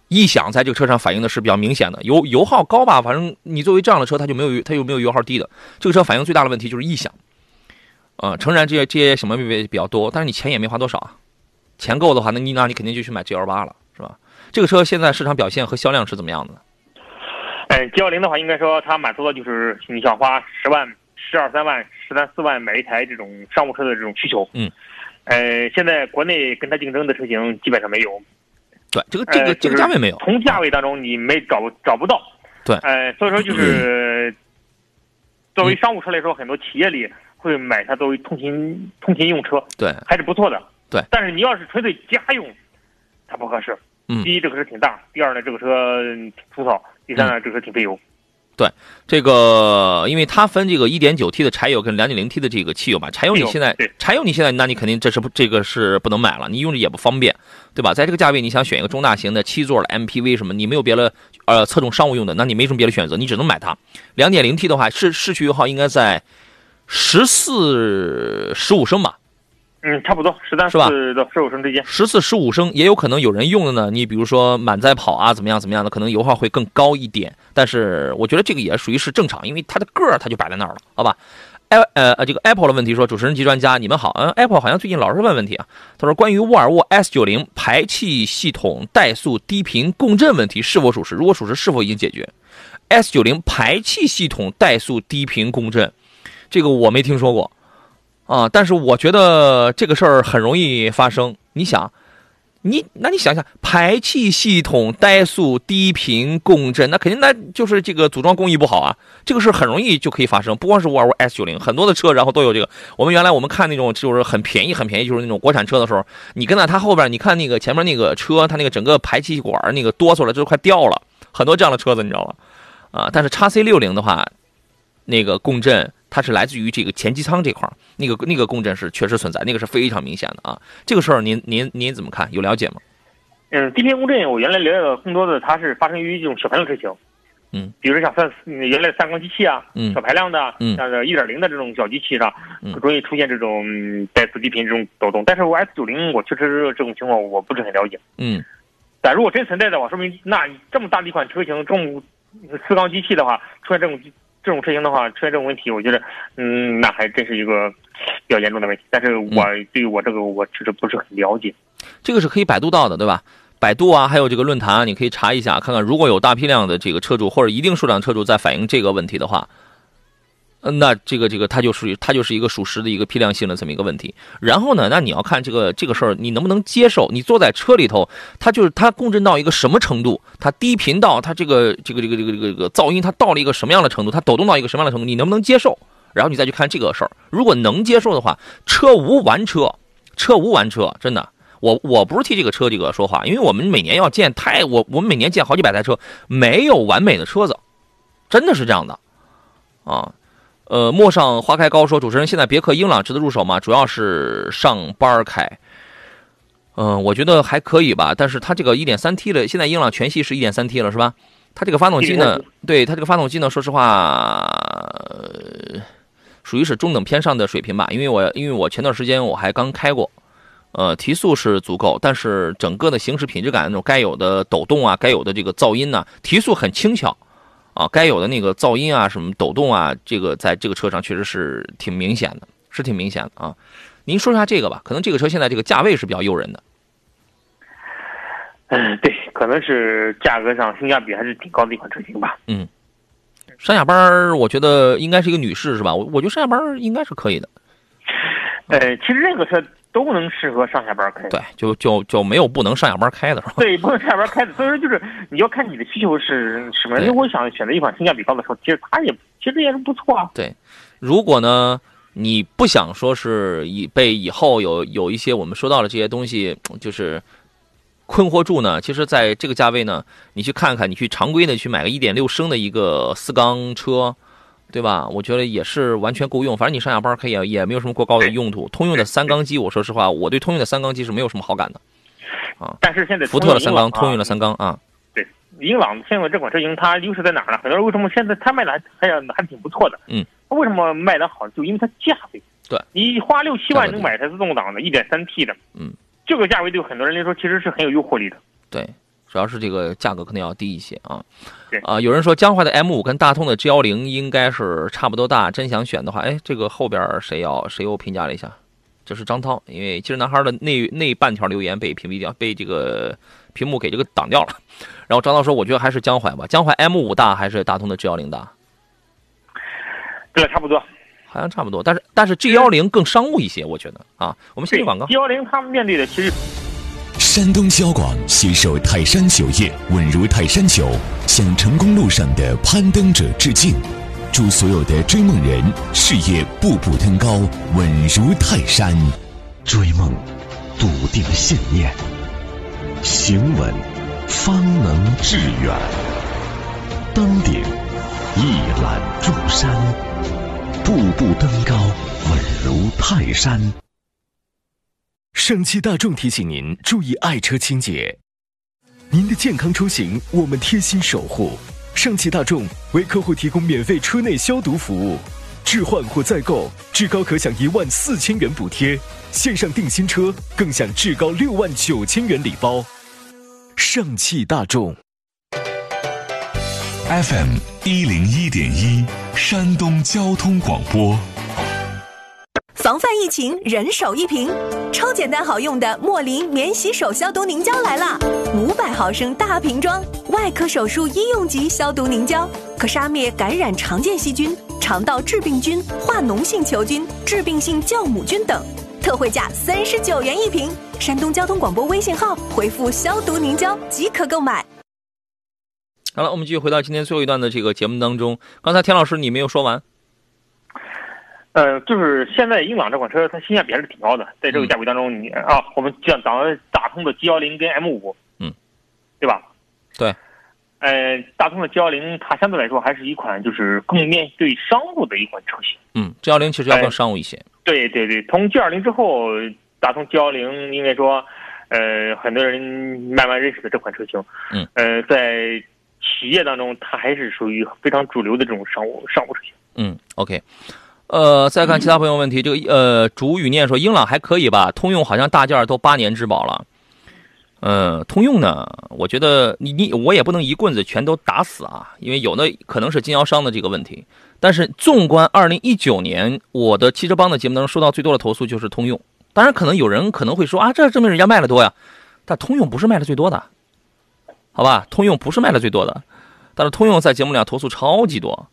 异响在这个车上反映的是比较明显的，油油耗高吧？反正你作为这样的车，它就没有它又没有油耗低的。这个车反映最大的问题就是异响。啊，诚然这些这些小毛病比较多，但是你钱也没花多少啊。钱够的话，那你那你肯定就去买 G L 八了，是吧？这个车现在市场表现和销量是怎么样的？嗯，G 幺零的话，应该说它满足的就是你想花十万、十二三万、十三四万买一台这种商务车的这种需求。嗯，呃，现在国内跟它竞争的车型基本上没有。对，这个这个、呃这个价位没有。从价位当中你没找找不到。对呃，所以说就是作为商务车来说，很多企业里会买它作为通勤通勤用车，对，还是不错的。对但是你要是纯粹家用，它不合适。嗯第一，这个车挺大；第二呢，这个车嗯挺粗糙；第三呢，这个车挺费油。对这个，因为它分这个 1.9T 的柴油跟 2.0T 的这个汽油嘛，柴油你现在对柴油你现在那你肯定这是不这个是不能买了，你用着也不方便，对吧？在这个价位，你想选一个中大型的七座的 MPV 什么，你没有别的呃侧重商务用的，那你没什么别的选择，你只能买它。两点零 T 的话，市市区油耗应该在十四十五升吧，嗯，差不多十三是吧四到十五升之间。十四十五升，也有可能有人用的呢。你比如说满载跑啊，怎么样怎么样的，可能油耗会更高一点。但是我觉得这个也属于是正常，因为它的个儿它就摆在那儿了，好吧？哎呃呃，这个 Apple 的问题说，主持人及专家，你们好。嗯，Apple 好像最近老是问问题啊。他说，关于沃尔沃 S 9 0排气系统怠速低频共振问题是否属实？如果属实，是否已经解决？S 9 0排气系统怠速低频共振，这个我没听说过啊。但是我觉得这个事儿很容易发生。你想，你那你想想，排气系统怠速低频共振，那肯定那就是这个组装工艺不好啊。这个事很容易就可以发生，不光是沃尔沃 S 9 0很多的车然后都有这个。我们原来我们看那种就是很便宜很便宜，就是那种国产车的时候，你跟在它后边，你看那个前面那个车，它那个整个排气管那个哆嗦了，就快掉了，很多这样的车子你知道吗？啊，但是叉 C 6 0的话，那个共振它是来自于这个前机舱这块儿，那个那个共振是确实存在，那个是非常明显的啊。这个事儿您您您怎么看？有了解吗？嗯，低频共振我原来了解的更多的它是发生于这种小排量车型。嗯，比如说像三嗯原来三缸机器啊，嗯小排量的，嗯像这一点零的这种小机器上，嗯容易出现这种嗯怠速低频这种抖动。但是我 S 九零我确实这种情况我不是很了解。嗯但如果真存在的话，说明那这么大的一款车型，这种四缸机器的话，出现这种这种车型的话，出现这种问题，我觉得，嗯，那还真是一个比较严重的问题。但是我、对于我这个我其实不是很了解。这个是可以百度到的，对吧？百度啊，还有这个论坛啊，你可以查一下，看看如果有大批量的这个车主或者一定数量车主在反映这个问题的话，呃那这个这个它就属于它就是一个属实的一个批量性的这么一个问题。然后呢，那你要看这个这个事儿你能不能接受？你坐在车里头，它就是它共振到一个什么程度？它低频到它这个这个这个这个这个这个噪音它到了一个什么样的程度？它抖动到一个什么样的程度？你能不能接受？然后你再去看这个事儿。如果能接受的话，车无完车，车无完车，真的。我我不是替这个车这个说话，因为我们每年要建太我我们每年建好几百台车，没有完美的车子，真的是这样的，啊，呃，陌上花开高说，主持人现在别克英朗值得入手吗？主要是上班开，嗯、我觉得还可以吧，但是它这个 1.3T 的，现在英朗全系是 1.3T 了是吧？它这个发动机呢，对它这个发动机呢，说实话，呃属于是中等偏上的水平吧，因为我因为我前段时间我还刚开过。呃，提速是足够，但是整个的行驶品质感那种该有的抖动啊，该有的这个噪音呢、提速很轻巧，啊，该有的那个噪音啊，什么抖动啊，这个在这个车上确实是挺明显的，是挺明显的啊。您说一下这个吧，可能这个车现在这个价位是比较诱人的。嗯，对，可能是价格上性价比还是挺高的一款车型吧。嗯上下班儿我觉得应该是一个女士是吧？我我觉得上下班儿应该是可以的，呃，其实任何车都能适合上下班开。对，就就就没有不能上下班开的是吧？对，不能上下班开的。所以说，就是你要看你的需求是什么。因为我想选择一款性价比高的车，其实它也其实也是不错啊。对如果呢，你不想说是以被以后有有一些我们说到的这些东西，就是困惑住呢，其实在这个价位呢，你去看看，你去常规的去买个一点六升的一个四缸车，对吧？我觉得也是完全够用，反正你上下班可以，也没有什么过高的用途。通用的三缸机，我说实话，我对通用的三缸机是没有什么好感的。啊但是现在福特的三缸，通用的的三缸啊，对英朗现在这款车型它优势在哪儿呢？很多人为什么现在它卖的还还还挺不错的？嗯，它为什么卖的好？就因为它价位。对，你花六七万能买台自动挡的 1.3T 的，嗯，这个价位对很多人来说其实是很有诱惑力的。对，主要是这个价格可能要低一些啊。对啊，有人说江淮的 M 五跟大通的 G 幺零应该是差不多大，真想选的话，哎，这个后边谁要谁又评价了一下？这是张涛，因为其实男孩的那那半条留言被屏蔽掉，被这个屏幕给这个挡掉了。然后张涛说：“我觉得还是江淮吧，江淮 M 五大还是大通的 G 幺零大？对，差不多。好像差不多，但是但是 G 幺零更商务一些，我觉得啊。我们先去广告。G 幺零他们面对的其实山东交广携手泰山酒业，稳如泰山酒，向成功路上的攀登者致敬。祝所有的追梦人事业步步登高，稳如泰山。追梦，笃定信念，行稳，方能致远。登顶，一览众山，步步登高，稳如泰山。上汽大众提醒您注意爱车清洁，您的健康出行我们贴心守护。上汽大众为客户提供免费车内消毒服务，置换或再购至高可享一万四千元补贴，线上订新车更享至高六万九千元礼包。上汽大众 FM 一零一点一，山东交通广播。防范疫情，人手一瓶，超简单好用的莫林免洗手消毒凝胶来啦！五百毫升大瓶装，外科手术医用级消毒凝胶，可杀灭感染常见细菌、肠道致病菌、化脓性球菌、致病性酵母菌等，特惠价三十九元一瓶。山东交通广播微信号回复“消毒凝胶”即可购买。好了，我们继续回到今天最后一段的这个节目当中。刚才田老师你没有说完，呃，就是现在英朗这款车，它性价比还是挺高的，在这个价位当中你，啊，我们讲讲大通的 G 幺零跟 M 五，嗯，对吧？对。呃，大通的 G 幺零它相对来说还是一款就是更面对商务的一款车型。嗯，G 幺零其实要更商务一些。对对对，从 G 二零之后，大通 G 幺零应该说，呃，很多人慢慢认识的这款车型。嗯。呃，在企业当中，它还是属于非常主流的这种商务商务车型。嗯，OK。呃，再看其他朋友问题，这个呃，主语念说英朗还可以吧，通用好像大件都八年质保了。呃，通用呢，我觉得你你我也不能一棍子全都打死啊，因为有的可能是经销商的这个问题。但是纵观二零一九年，我的汽车帮的节目当中收到最多的投诉就是通用。当然，可能有人可能会说啊，这证明人家卖的多呀，但通用不是卖的最多的，好吧？通用不是卖的最多的，但是通用在节目里投诉超级多，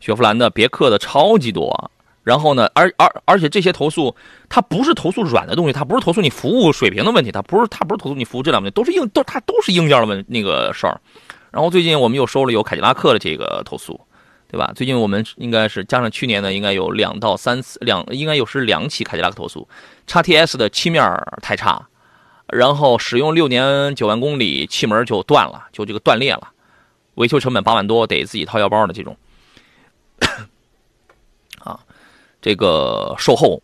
雪佛兰的、别克的超级多。然后呢，而而而且这些投诉，它不是投诉软的东西，它不是投诉你服务水平的问题，它不是它不是投诉你服务质量问题，都是硬都它都是硬件的问那个事儿。然后最近我们又收了有凯迪拉克的这个投诉，对吧？最近我们应该是加上去年呢，应该有两到三次两，应该有是两起凯迪拉克投诉。叉 TS 的漆面太差，然后使用六年九万公里，气门就断了，就这个断裂了，维修成本八万多，得自己掏腰包的这种。[COUGHS] 啊，这个售后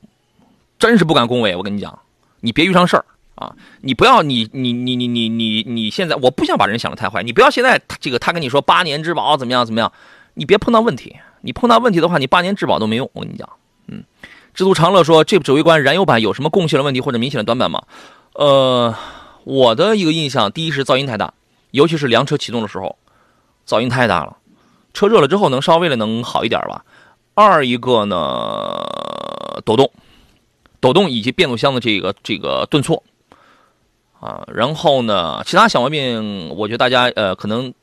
真是不敢恭维，我跟你讲，你别遇上事儿啊！你不要你你你你你你你现在，我不想把人想的太坏，你不要现在这个他跟你说八年质保怎么样怎么样，你别碰到问题，你碰到问题的话，你八年质保都没用，我跟你讲，嗯。知足常乐说，这部指挥官燃油版有什么共性的问题或者明显的短板吗？呃，我的一个印象，第一是噪音太大，尤其是凉车启动的时候，噪音太大了。车热了之后能稍微的能好一点吧。二一个呢，抖动，抖动以及变速箱的这个这个顿挫啊。然后呢，其他小毛病，我觉得大家呃可能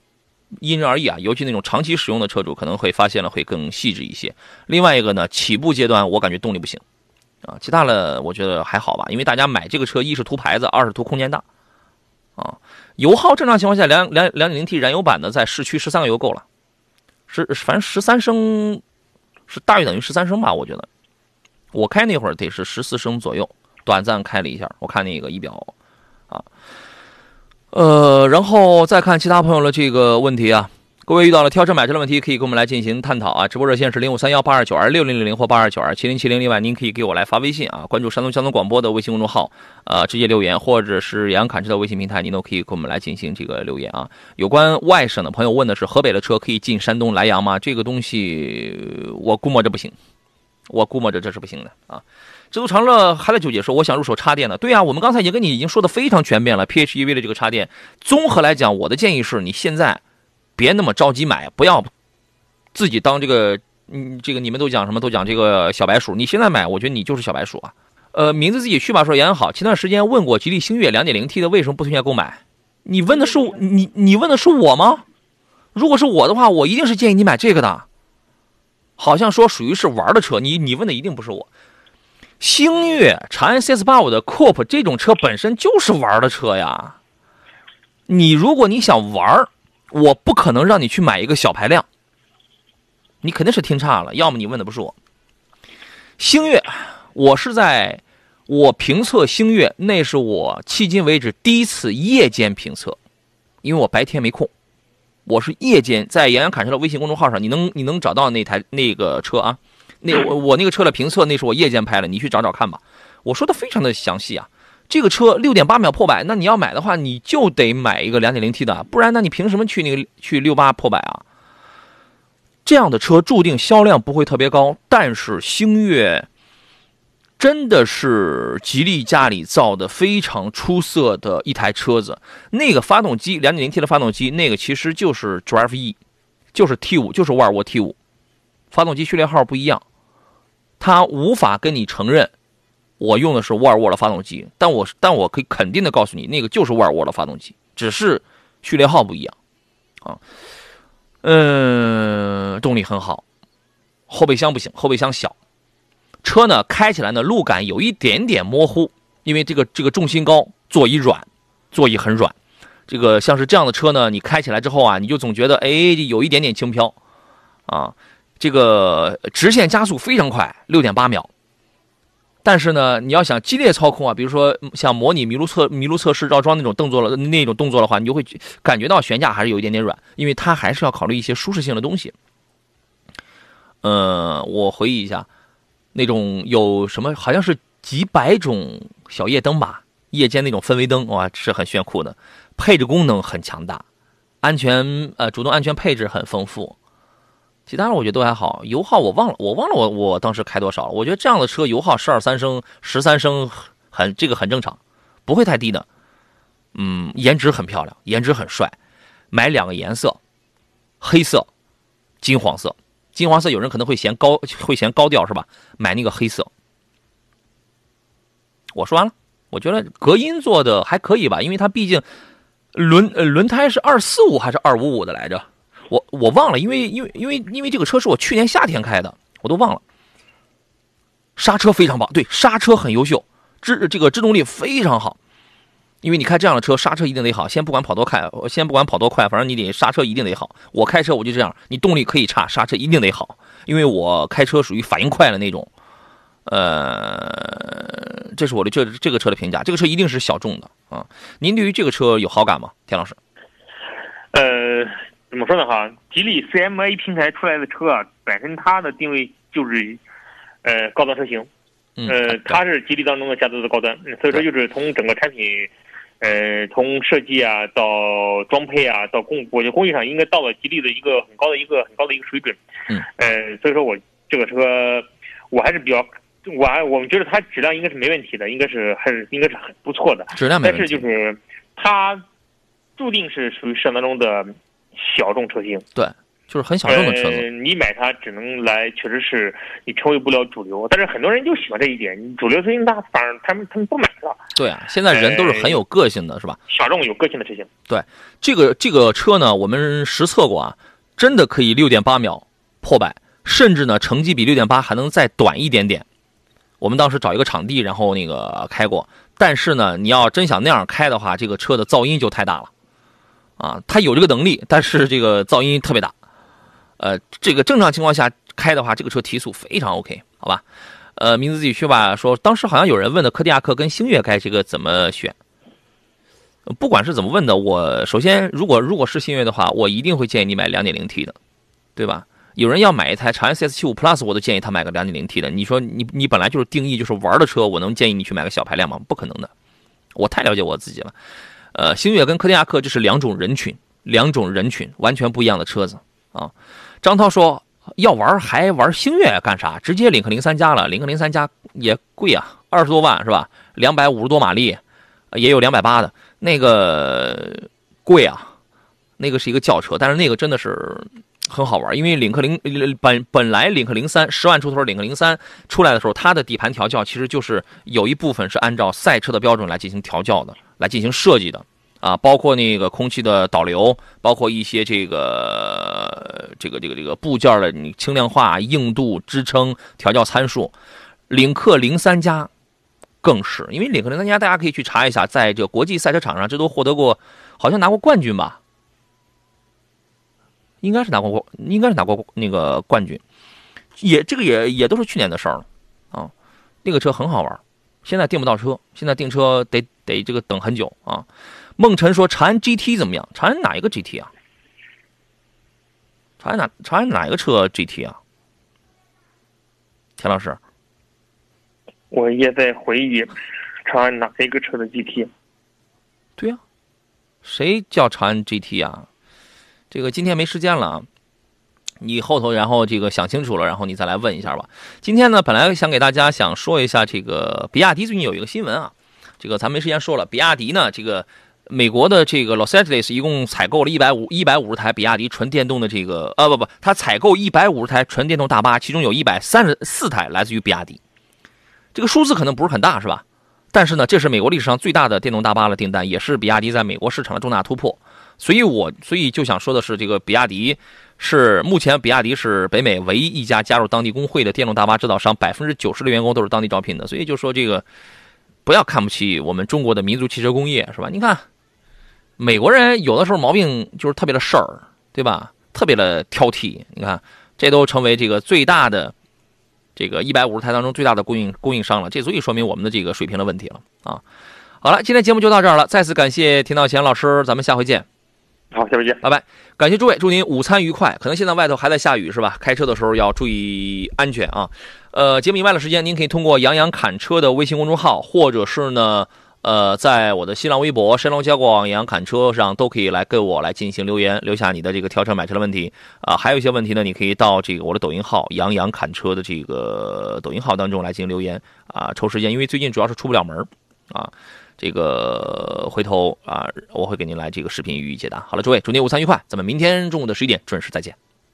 因人而异啊，尤其那种长期使用的车主可能会发现了会更细致一些。另外一个呢，起步阶段我感觉动力不行啊，其他的我觉得还好吧，因为大家买这个车一是图牌子，二是图空间大啊。油耗正常情况下，两两两点零 T 燃油版的在市区十三个油够了，是反正十三升是大于等于十三升吧，我觉得。我开那会儿得是十四升左右，短暂开了一下，我看那个仪表啊。呃，然后再看其他朋友的这个问题啊，各位遇到了挑车买车的问题，可以跟我们来进行探讨啊。直播热线是零五三幺八二九二六零零零或八二九二七零七零。另外，您可以给我来发微信啊，关注山东交通广播的微信公众号，呃，直接留言，或者是杨侃车的微信平台，您都可以跟我们来进行这个留言啊。有关外省的朋友问的是，河北的车可以进山东莱阳吗？这个东西我估摸着不行，我估摸着这是不行的啊。知足常乐还在纠结说，我想入手插电的。对啊，我们刚才已经跟你已经说的非常全面了。PHEV 的这个插电，综合来讲，我的建议是你现在别那么着急买，不要自己当这个，嗯，这个你们都讲什么都讲这个小白鼠。你现在买，我觉得你就是小白鼠啊。呃，名字自己去吧。说杨洋好，前段时间问过吉利星越 2.0T 的为什么不推荐购买？你问的是你你问的是我吗？如果是我的话，我一定是建议你买这个的。好像说属于是玩的车，你你问的一定不是我。星越、长安 CS85 的 Coupe 这种车本身就是玩的车呀。你如果你想玩，我不可能让你去买一个小排量。你肯定是听差了，要么你问的不是我。星越，我是在我评测星越，那是我迄今为止第一次夜间评测，因为我白天没空。我是夜间在杨洋侃车的微信公众号上，你能你能找到那台那个车啊？那我我那个车的评测，那是我夜间拍的，你去找找看吧。我说的非常的详细啊。这个车六点八秒破百，那你要买的话，你就得买一个两点零 T 的，不然那你凭什么去那个去六八破百啊？这样的车注定销量不会特别高，但是星越真的是吉利家里造的非常出色的一台车子。那个发动机两点零 T 的发动机，那个其实就是 Drive E，就是 T 五，就是沃尔沃 T 五，发动机序列号不一样，它无法跟你承认我用的是沃尔沃的发动机，但我但我可以肯定的告诉你，那个就是沃尔沃的发动机，只是序列号不一样啊。嗯，动力很好，后备箱不行，后备箱小。车呢开起来呢路感有一点点模糊，因为这个这个重心高，座椅软，座椅很软。这个像是这样的车呢，你开起来之后啊，你就总觉得哎有一点点轻飘，啊，这个直线加速非常快，六点八秒。但是呢，你要想激烈操控啊，比如说像模拟麋鹿测麋鹿测试绕桩那种动作了，那种动作的话，你就会感觉到悬架还是有一点点软，因为它还是要考虑一些舒适性的东西。呃，我回忆一下，那种有什么好像是几百种小夜灯吧，夜间那种氛围灯哇，是很炫酷的，配置功能很强大，安全呃主动安全配置很丰富。其他的我觉得都还好，油耗我忘了，我忘了我我当时开多少了。我觉得这样的车油耗十二三升、十三升很这个很正常，不会太低的。嗯，颜值很漂亮，颜值很帅。买两个颜色，黑色、金黄色。金黄色有人可能会嫌高，会嫌高调是吧？买那个黑色。我说完了，我觉得隔音做的还可以吧，因为它毕竟轮轮胎是二四五还是二五五的来着。我我忘了，因为因为因为因为这个车是我去年夏天开的，我都忘了。刹车非常棒，对，刹车很优秀，制这个制动力非常好。因为你开这样的车，刹车一定得好。先不管跑多快，先不管跑多快，反正你得刹车一定得好。我开车我就这样，你动力可以差，刹车一定得好。因为我开车属于反应快的那种。呃，这是我的这这个车的评价，这个车一定是小众的啊。您对于这个车有好感吗，田老师？呃。怎么说呢？哈，吉利 CMA 平台出来的车啊，本身它的定位就是，呃，高端车型，呃，它是吉利当中的家族的高端，所以说就是从整个产品，呃，从设计啊到装配啊到工，我觉得工艺上应该到了吉利的一个很高的一个很高的一个水准，嗯，呃，所以说我这个车我还是比较，我还我们觉得它质量应该是没问题的，应该是还是应该是很不错的，质量没问题，但是就是它注定是属于市场当中的。小众车型，对，就是很小众的车子。你买它只能来，确实是你成为不了主流。但是很多人就喜欢这一点，主流车型大，反而他们他们不买了。对啊，现在人都是很有个性的，是吧？小众有个性的车型。对，这个这个车呢，我们实测过啊，真的可以六点八秒破百，甚至呢成绩比六点八还能再短一点点。我们当时找一个场地，然后那个开过，但是呢，你要真想那样开的话，这个车的噪音就太大了。啊，它有这个能力，但是这个噪音特别大。呃，这个正常情况下开的话，这个车提速非常 OK，好吧？呃，名字自己去吧。说当时好像有人问的，柯迪亚克跟星越该这个怎么选？不管是怎么问的，我首先如果如果是星越的话，我一定会建议你买 2.0T 的，对吧？有人要买一台长安 CS75 Plus，我都建议他买个 2.0T 的。你说你你本来就是定义就是玩的车，我能建议你去买个小排量吗？不可能的，我太了解我自己了。呃，星越跟柯迪亚克就是两种人群，两种人群完全不一样的车子啊。张涛说要玩还玩星越干啥？直接领克零三加了，领克零三加也贵啊，二十多万是吧？两百五十多马力，也有两百八的，那个贵啊，那个是一个轿车，但是那个真的是很好玩，因为领克零本本来领克零三十万出头，领克零三出来的时候，它的底盘调教其实就是有一部分是按照赛车的标准来进行调教的，来进行设计的啊，包括那个空气的导流，包括一些这个这个这个这个部件的你轻量化、硬度、支撑调教参数，领克零三加更是，因为领克零三加大家可以去查一下，在这国际赛车场上，这都获得过，好像拿过冠军吧。应该是拿过，应该是拿过那个冠军，也这个也也都是去年的事儿了啊。那个车很好玩，现在订不到车，现在订车得得这个等很久啊。梦辰说长安 GT 怎么样？长安哪一个 GT 啊？长安哪长安哪一个车 GT 啊？田老师，我也在回忆长安哪一个车的 GT。对呀，谁叫长安 GT 啊？这个今天没时间了啊，你后头然后这个想清楚了，然后你再来问一下吧。今天呢，本来想给大家想说一下这个比亚迪最近有一个新闻啊，这个咱没时间说了。比亚迪呢，这个美国的这个 Los Angeles 一共采购了一百五一百五十台比亚迪纯电动的这个呃不不，它采购一百五十台纯电动大巴，其中有一百三十四台来自于比亚迪。这个数字可能不是很大，是吧？但是呢，这是美国历史上最大的电动大巴的订单，也是比亚迪在美国市场的重大突破。所以，我所以就想说的是，这个比亚迪是目前比亚迪是北美唯一一家加入当地工会的电动大巴制造商，百分之九十的员工都是当地招聘的。所以就说这个不要看不起我们中国的民族汽车工业，是吧？你看美国人有的时候毛病就是特别的事儿，对吧？特别的挑剔。你看这都成为这个最大的这个一百五十台当中最大的供应供应商了，这足以说明我们的这个水平的问题了啊！好了，今天节目就到这儿了，再次感谢田道贤老师，咱们下回见。好，下回见，拜拜！感谢诸位，祝您午餐愉快。可能现在外头还在下雨，是吧？开车的时候要注意安全啊。呃，节目以外的时间，您可以通过杨洋侃车的微信公众号，或者是呢，呃，在我的新浪微博“山东交广杨洋侃车”上，都可以来跟我来进行留言，留下你的这个挑车买车的问题啊。还有一些问题呢，你可以到这个我的抖音号“杨洋侃车”的这个抖音号当中来进行留言啊。抽时间，因为最近主要是出不了门啊。这个回头啊，我会给您来这个视频予以解答。好了，诸位，祝您午餐愉快，咱们明天中午的十一点准时再见。